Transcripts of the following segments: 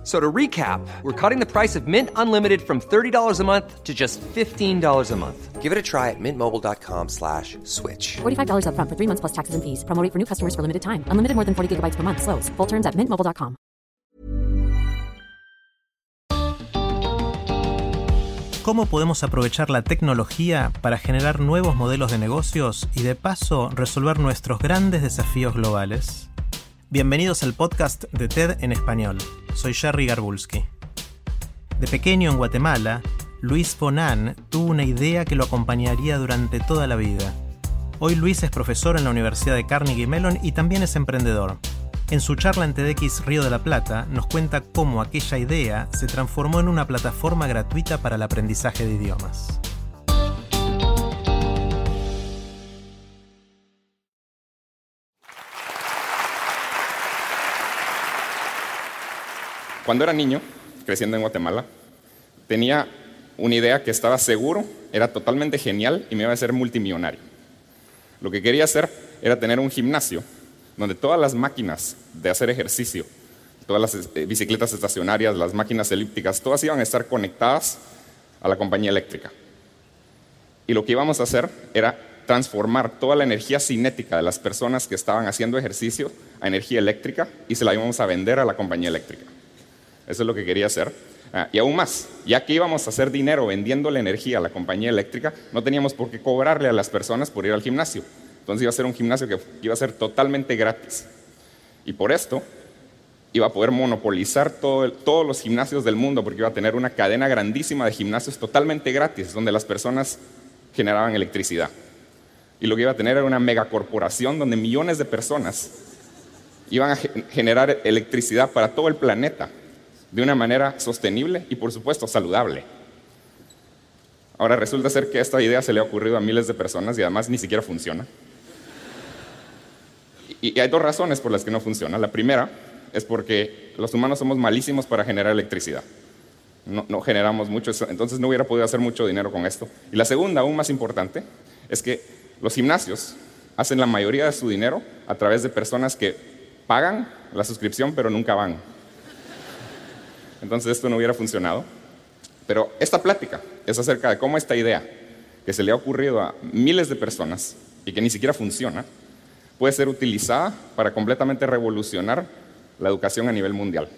F- So to recap, we're cutting the price of Mint Unlimited from $30 a month to just $15 a month. Give it a try at mintmobile.com slash switch. $45 upfront for three months plus taxes and fees. Promo rate for new customers for limited time. Unlimited more than 40 gigabytes per month. Slows. Full terms at mintmobile.com. ¿Cómo podemos aprovechar la tecnología para generar nuevos modelos de negocios y de paso resolver nuestros grandes desafíos globales? Bienvenidos al podcast de TED en español. Soy Jerry Garbulski. De pequeño en Guatemala, Luis Bonan tuvo una idea que lo acompañaría durante toda la vida. Hoy Luis es profesor en la Universidad de Carnegie Mellon y también es emprendedor. En su charla en TEDx Río de la Plata nos cuenta cómo aquella idea se transformó en una plataforma gratuita para el aprendizaje de idiomas. Cuando era niño, creciendo en Guatemala, tenía una idea que estaba seguro, era totalmente genial y me iba a hacer multimillonario. Lo que quería hacer era tener un gimnasio donde todas las máquinas de hacer ejercicio, todas las eh, bicicletas estacionarias, las máquinas elípticas, todas iban a estar conectadas a la compañía eléctrica. Y lo que íbamos a hacer era transformar toda la energía cinética de las personas que estaban haciendo ejercicio a energía eléctrica y se la íbamos a vender a la compañía eléctrica. Eso es lo que quería hacer. Ah, y aún más, ya que íbamos a hacer dinero vendiendo la energía a la compañía eléctrica, no teníamos por qué cobrarle a las personas por ir al gimnasio. Entonces iba a ser un gimnasio que iba a ser totalmente gratis. Y por esto iba a poder monopolizar todos los gimnasios del mundo, porque iba a tener una cadena grandísima de gimnasios totalmente gratis, donde las personas generaban electricidad. Y lo que iba a tener era una megacorporación donde millones de personas iban a ge- generar electricidad para todo el planeta de una manera sostenible y, por supuesto, saludable. Ahora resulta ser que esta idea se le ha ocurrido a miles de personas y además ni siquiera funciona. Y, hay dos razones por las que no funciona. La primera es porque los humanos somos malísimos para generar electricidad. No, generamos mucho, entonces no hubiera podido hacer mucho dinero con esto. Y la segunda, aún más importante, es que los gimnasios hacen la mayoría de su dinero a través de personas que pagan la suscripción pero nunca van. Entonces esto no hubiera funcionado. Pero esta plática es acerca de cómo esta idea que se le ha ocurrido a miles de personas y que ni siquiera funciona, puede ser utilizada para completamente revolucionar la educación a nivel mundial.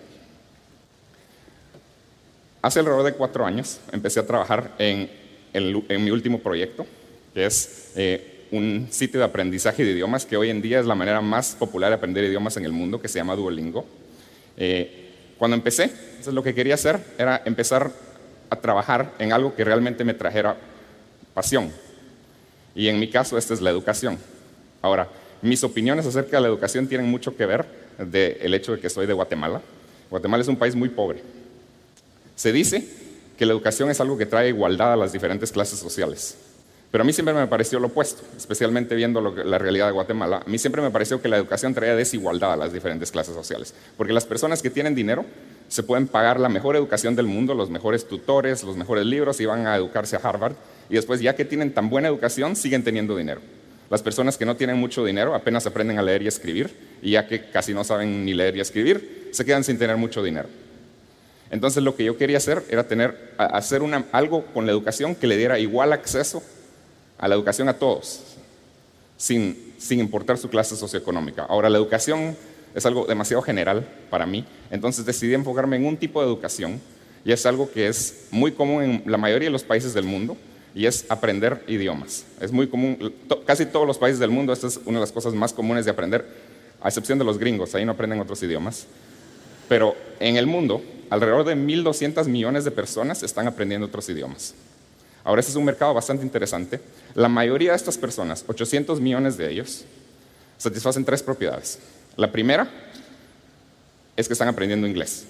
Hace alrededor de cuatro años empecé a trabajar en, mi último proyecto, que es eh, un sitio de aprendizaje de idiomas que hoy en día es la manera más popular de aprender idiomas en el mundo, que se llama Duolingo. Eh, cuando empecé, lo que quería hacer era empezar a trabajar en algo que realmente me trajera pasión. Y en mi caso, esta es la educación. Ahora, mis opiniones acerca de la educación tienen mucho que ver del hecho de que soy de Guatemala. Guatemala es un país muy pobre. Se dice que la educación es algo que trae igualdad a las diferentes clases sociales. Pero a mí siempre me pareció lo opuesto, especialmente viendo lo que- la realidad de Guatemala. A mí siempre me pareció que la educación traía desigualdad a las diferentes clases sociales. Porque las personas que tienen dinero se pueden pagar la mejor educación del mundo, los mejores tutores, los mejores libros y van a educarse a Harvard. Y después, ya que tienen tan buena educación, siguen teniendo dinero. Las personas que no tienen mucho dinero apenas aprenden a leer y escribir, y ya que casi no saben ni leer y escribir, se quedan sin tener mucho dinero. Entonces lo que yo quería hacer era tener, hacer una- algo con la educación que le diera igual acceso a la educación a todos, sin, sin importar su clase socioeconómica. Ahora, la educación es algo demasiado general para mí, entonces decidí enfocarme en un tipo de educación, y es algo que es muy común en la mayoría de los países del mundo, y es aprender idiomas. Es muy común, casi todos los países del mundo, esta es una de las cosas más comunes de aprender, a excepción de los gringos, ahí no aprenden otros idiomas. Pero en el mundo, alrededor de 1.200 millones de personas están aprendiendo otros idiomas. Ahora, este es un mercado bastante interesante. La mayoría de estas personas, 800 millones de ellos, satisfacen tres propiedades. La primera es que están aprendiendo inglés.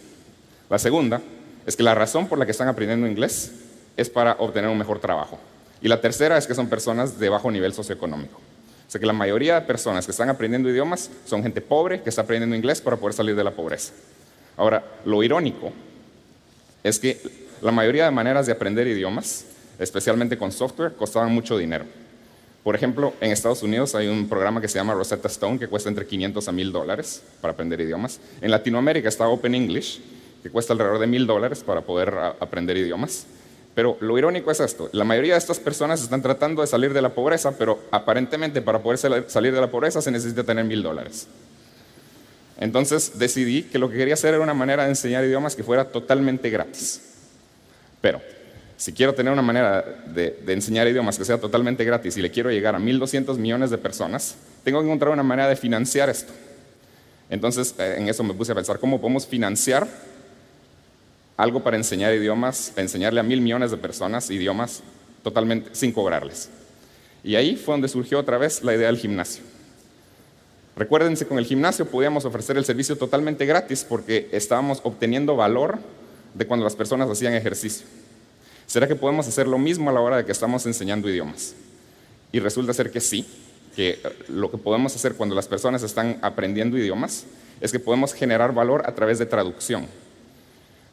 La segunda es que la razón por la que están aprendiendo inglés es para obtener un mejor trabajo. Y la tercera es que son personas de bajo nivel socioeconómico. O sea que la mayoría de personas que están aprendiendo idiomas son gente pobre que está aprendiendo inglés para poder salir de la pobreza. Ahora, lo irónico es que la mayoría de maneras de aprender idiomas, especialmente con software, costaban mucho dinero. Por ejemplo, en Estados Unidos hay un programa que se llama Rosetta Stone que cuesta entre 500 a 1000 dólares para aprender idiomas. En Latinoamérica está Open English, que cuesta alrededor de 1000 dólares para poder aprender idiomas. Pero lo irónico es esto, la mayoría de estas personas están tratando de salir de la pobreza, pero aparentemente para poder salir de la pobreza se necesita tener 1000 dólares. Entonces decidí que lo que quería hacer era una manera de enseñar idiomas que fuera totalmente gratis. Pero si quiero tener una manera de, enseñar idiomas que sea totalmente gratis y le quiero llegar a 1.200 millones de personas, tengo que encontrar una manera de financiar esto. Entonces eh, en eso me puse a pensar cómo podemos financiar algo para enseñar idiomas, enseñarle a mil millones de personas idiomas totalmente sin cobrarles. Y ahí fue donde surgió otra vez la idea del gimnasio. Recuérdense, con el gimnasio podíamos ofrecer el servicio totalmente gratis porque estábamos obteniendo valor de cuando las personas hacían ejercicio. ¿Será que podemos hacer lo mismo a la hora de que estamos enseñando idiomas? Y resulta ser que sí, que lo que podemos hacer cuando las personas están aprendiendo idiomas es que podemos generar valor a través de traducción.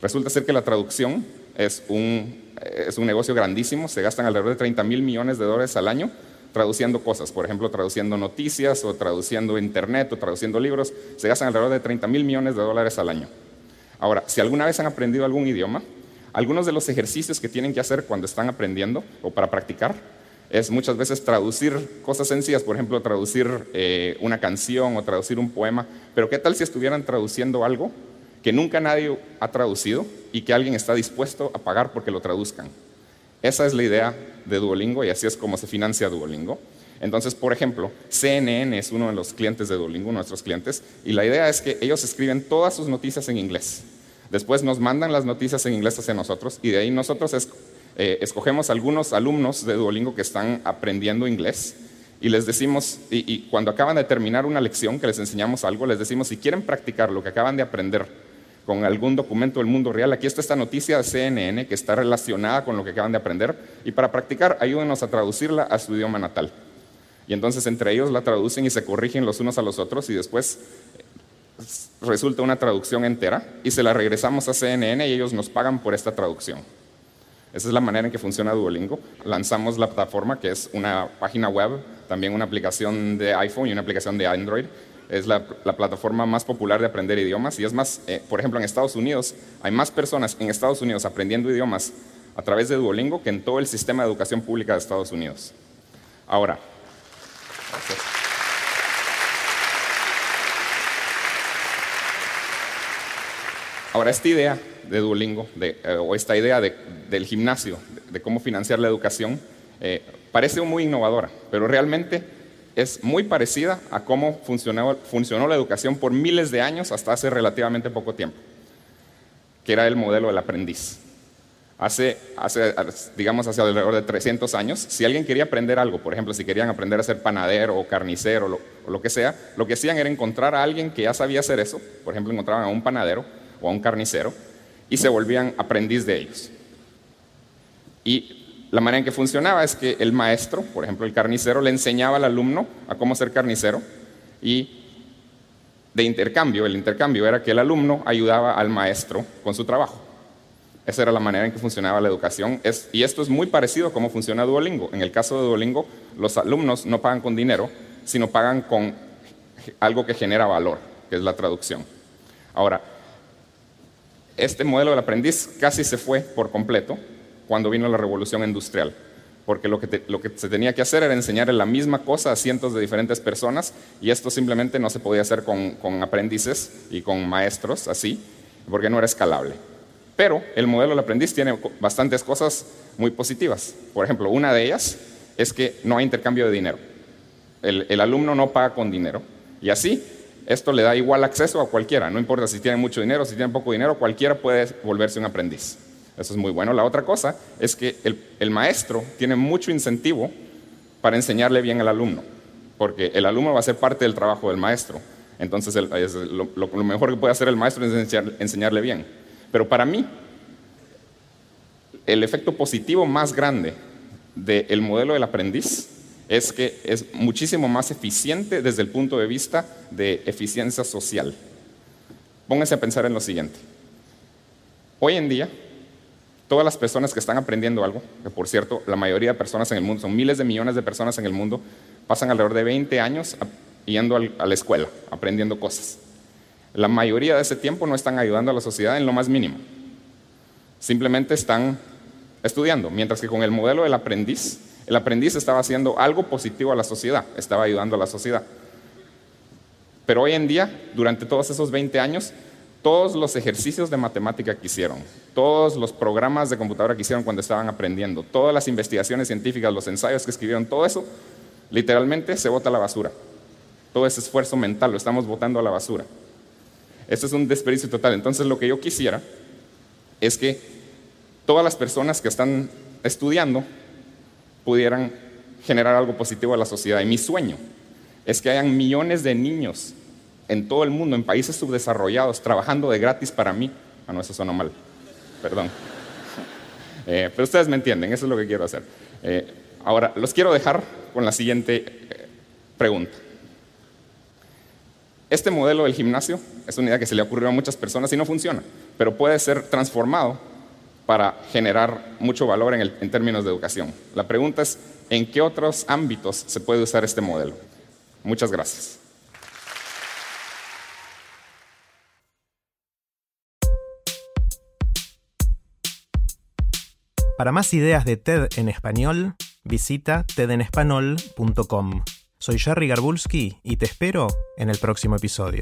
Resulta ser que la traducción es un, es un negocio grandísimo, se gastan alrededor de 30 mil millones de dólares al año traduciendo cosas, por ejemplo, traduciendo noticias o traduciendo internet o traduciendo libros, se gastan alrededor de 30 mil millones de dólares al año. Ahora, si alguna vez han aprendido algún idioma, algunos de los ejercicios que tienen que hacer cuando están aprendiendo o para practicar es muchas veces traducir cosas sencillas, por ejemplo, traducir eh, una canción o traducir un poema, pero ¿qué tal si estuvieran traduciendo algo que nunca nadie ha traducido y que alguien está dispuesto a pagar porque lo traduzcan? Esa es la idea de Duolingo y así es como se financia Duolingo. Entonces, por ejemplo, CNN es uno de los clientes de Duolingo, nuestros clientes, y la idea es que ellos escriben todas sus noticias en inglés. Después nos mandan las noticias en inglés hacia nosotros y de ahí nosotros eh, escogemos algunos alumnos de Duolingo que están aprendiendo inglés y les decimos, y cuando acaban de terminar una lección que les enseñamos algo, les decimos, si quieren practicar lo que acaban de aprender con algún documento del mundo real. Aquí está esta noticia de CNN que está relacionada con lo que acaban de aprender y para practicar ayúdenos a traducirla a su idioma natal. Y entonces entre ellos la traducen y se corrigen los unos a los otros y después resulta una traducción entera y se la regresamos a CNN y ellos nos pagan por esta traducción. Esa es la manera en que funciona Duolingo. Lanzamos la plataforma que es una página web, también una aplicación de iPhone y una aplicación de Android es la, plataforma más popular de aprender idiomas y es más, eh, por ejemplo, en Estados Unidos hay más personas en Estados Unidos aprendiendo idiomas a través de Duolingo que en todo el sistema de educación pública de Estados Unidos. Ahora, ahora esta idea de Duolingo eh, o esta idea del gimnasio, de, cómo financiar la educación, eh, parece muy innovadora, pero realmente es muy parecida a cómo funcionó, la educación por miles de años hasta hace relativamente poco tiempo, que era el modelo del aprendiz. Hace, digamos, hace alrededor de 300 años, si alguien quería aprender algo, por ejemplo, si querían aprender a ser panadero o carnicero o lo que sea, lo que hacían era encontrar a alguien que ya sabía hacer eso, por ejemplo, encontraban a un panadero o a un carnicero, y se volvían aprendiz de ellos. Y la manera en que funcionaba es que el maestro, por ejemplo el carnicero, le enseñaba al alumno a cómo ser carnicero y de intercambio, el intercambio era que el alumno ayudaba al maestro con su trabajo. Esa era la manera en que funcionaba la educación. y esto es muy parecido a cómo funciona Duolingo. En el caso de Duolingo, los alumnos no pagan con dinero, sino pagan con algo que genera valor, que es la traducción. Ahora, este modelo del aprendiz casi se fue por completo cuando vino la revolución industrial, porque lo que, lo que se tenía que hacer era enseñar la misma cosa a cientos de diferentes personas y esto simplemente no se podía hacer con, con aprendices y con maestros así, porque no era escalable. Pero el modelo del aprendiz tiene bastantes cosas muy positivas. Por ejemplo, una de ellas es que no hay intercambio de dinero. El, el, alumno no paga con dinero. Y así, esto le da igual acceso a cualquiera. No importa si tiene mucho dinero, si tiene poco dinero, cualquiera puede volverse un aprendiz. Eso es muy bueno. La otra cosa es que el, maestro tiene mucho incentivo para enseñarle bien al alumno, porque el alumno va a ser parte del trabajo del maestro. Entonces, lo, mejor que puede hacer el maestro es enseñarle bien. Pero para mí, el efecto positivo más grande del modelo del aprendiz es que es muchísimo más eficiente desde el punto de vista de eficiencia social. pónganse a pensar en lo siguiente. Hoy en día, todas las personas que están aprendiendo algo, que por cierto, la mayoría de personas en el mundo, son miles de millones de personas en el mundo, pasan alrededor de 20 años yendo a la escuela, aprendiendo cosas. La mayoría de ese tiempo no están ayudando a la sociedad en lo más mínimo. Simplemente están estudiando, mientras que con el modelo del aprendiz, el aprendiz estaba haciendo algo positivo a la sociedad, estaba ayudando a la sociedad. Pero hoy en día, durante todos esos 20 años, todos los ejercicios de matemática que hicieron, todos los programas de computadora que hicieron cuando estaban aprendiendo, todas las investigaciones científicas, los ensayos que escribieron, todo eso, literalmente se bota a la basura. Todo ese esfuerzo mental lo estamos botando a la basura. Esto es un desperdicio total. Entonces lo que yo quisiera es que todas las personas que están estudiando pudieran generar algo positivo a la sociedad. Y mi sueño es que hayan millones de niños en todo el mundo, en países subdesarrollados, trabajando de gratis para mí. Ah, no, eso suena mal. Perdón. Eh, pero ustedes me entienden, eso es lo que quiero hacer. Eh, ahora, los quiero dejar con la siguiente eh, pregunta. Este modelo del gimnasio es una idea que se le ocurrió a muchas personas y no funciona, pero puede ser transformado para generar mucho valor en, términos de educación. La pregunta es, ¿en qué otros ámbitos se puede usar este modelo? Muchas gracias. Para más ideas de TED en español, visita tedenespanol.com. Soy Jerry Garbulski y te espero en el próximo episodio.